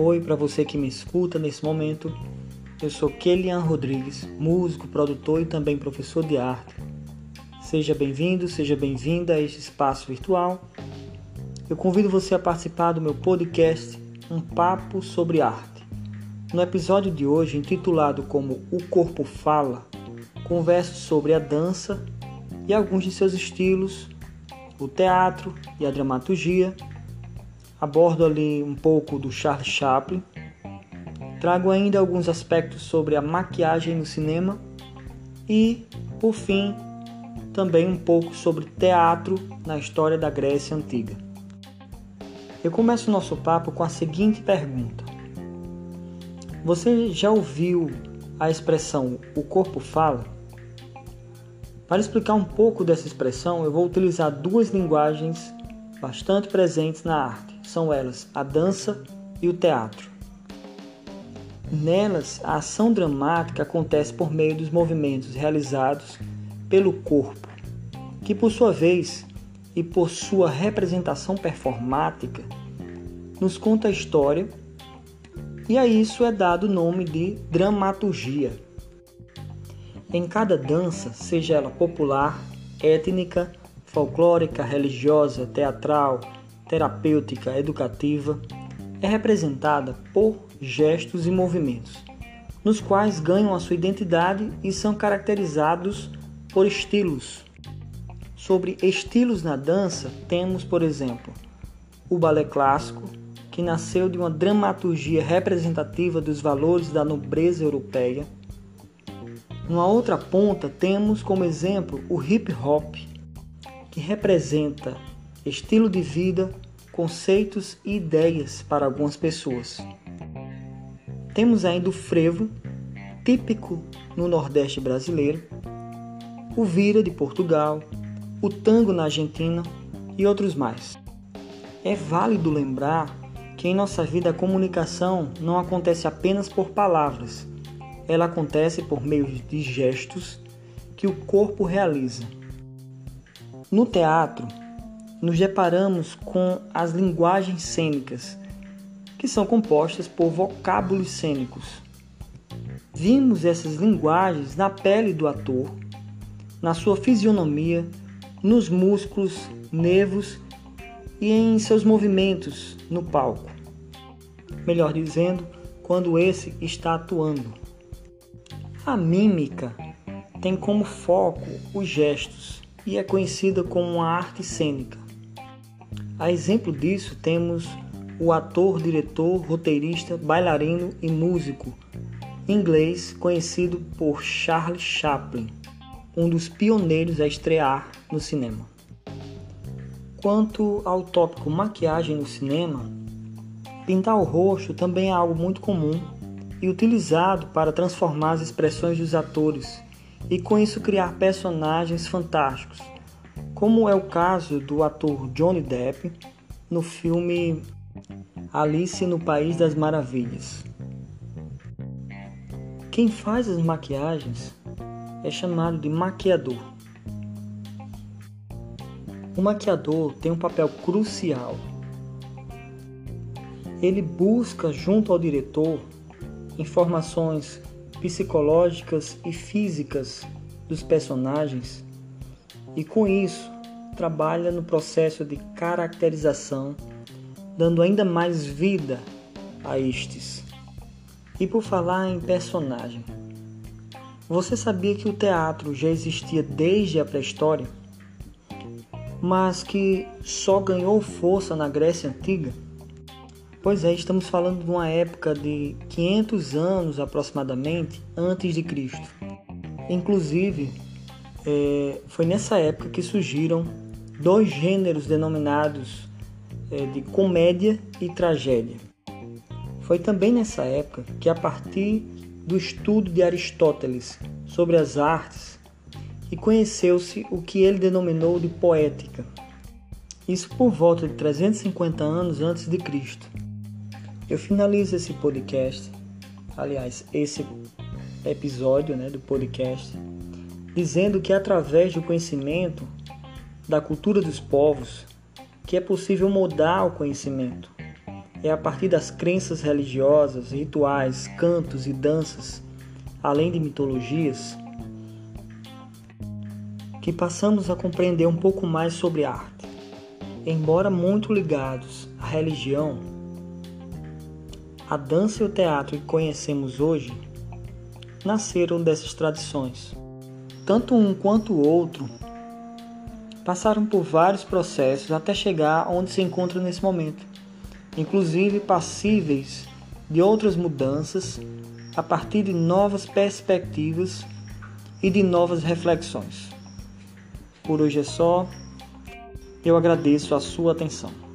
Oi para você que me escuta nesse momento. Eu sou Kelian Rodrigues, músico, produtor e também professor de arte. Seja bem-vindo, seja bem-vinda a este espaço virtual. Eu convido você a participar do meu podcast Um Papo sobre Arte. No episódio de hoje, intitulado como O Corpo Fala, converso sobre a dança e alguns de seus estilos, o teatro e a dramaturgia abordo ali um pouco do Charles Chaplin. Trago ainda alguns aspectos sobre a maquiagem no cinema e, por fim, também um pouco sobre teatro na história da Grécia Antiga. Eu começo o nosso papo com a seguinte pergunta: Você já ouviu a expressão o corpo fala? Para explicar um pouco dessa expressão, eu vou utilizar duas linguagens bastante presentes na arte são elas a dança e o teatro. Nelas, a ação dramática acontece por meio dos movimentos realizados pelo corpo, que por sua vez e por sua representação performática nos conta a história, e a isso é dado o nome de dramaturgia. Em cada dança, seja ela popular, étnica, folclórica, religiosa, teatral, terapêutica educativa é representada por gestos e movimentos, nos quais ganham a sua identidade e são caracterizados por estilos. Sobre estilos na dança, temos, por exemplo, o balé clássico, que nasceu de uma dramaturgia representativa dos valores da nobreza europeia. Numa outra ponta, temos como exemplo o hip hop, que representa estilo de vida, conceitos e ideias para algumas pessoas. Temos ainda o frevo, típico no Nordeste brasileiro, o vira de Portugal, o tango na Argentina e outros mais. É válido lembrar que em nossa vida a comunicação não acontece apenas por palavras, ela acontece por meio de gestos que o corpo realiza. No teatro, nos deparamos com as linguagens cênicas, que são compostas por vocábulos cênicos. Vimos essas linguagens na pele do ator, na sua fisionomia, nos músculos, nervos e em seus movimentos no palco. Melhor dizendo, quando esse está atuando. A mímica tem como foco os gestos e é conhecida como uma arte cênica. A exemplo disso, temos o ator, diretor, roteirista, bailarino e músico inglês conhecido por Charles Chaplin, um dos pioneiros a estrear no cinema. Quanto ao tópico maquiagem no cinema, pintar o rosto também é algo muito comum e utilizado para transformar as expressões dos atores e com isso criar personagens fantásticos como é o caso do ator Johnny Depp no filme Alice no País das Maravilhas. Quem faz as maquiagens é chamado de maquiador. O maquiador tem um papel crucial. Ele busca, junto ao diretor, informações psicológicas e físicas dos personagens e com isso trabalha no processo de caracterização, dando ainda mais vida a estes. E por falar em personagem, você sabia que o teatro já existia desde a pré-história, mas que só ganhou força na Grécia Antiga? Pois é, estamos falando de uma época de 500 anos aproximadamente antes de Cristo. Inclusive, é, foi nessa época que surgiram dois gêneros denominados é, de comédia e tragédia. Foi também nessa época que, a partir do estudo de Aristóteles sobre as artes, e conheceu-se o que ele denominou de poética. Isso por volta de 350 anos antes de Cristo. Eu finalizo esse podcast, aliás, esse episódio né, do podcast, dizendo que através do conhecimento da cultura dos povos que é possível mudar o conhecimento. É a partir das crenças religiosas, rituais, cantos e danças, além de mitologias, que passamos a compreender um pouco mais sobre arte. Embora muito ligados à religião, a dança e o teatro que conhecemos hoje nasceram dessas tradições. Tanto um quanto o outro passaram por vários processos até chegar onde se encontram nesse momento, inclusive passíveis de outras mudanças a partir de novas perspectivas e de novas reflexões. Por hoje é só. Eu agradeço a sua atenção.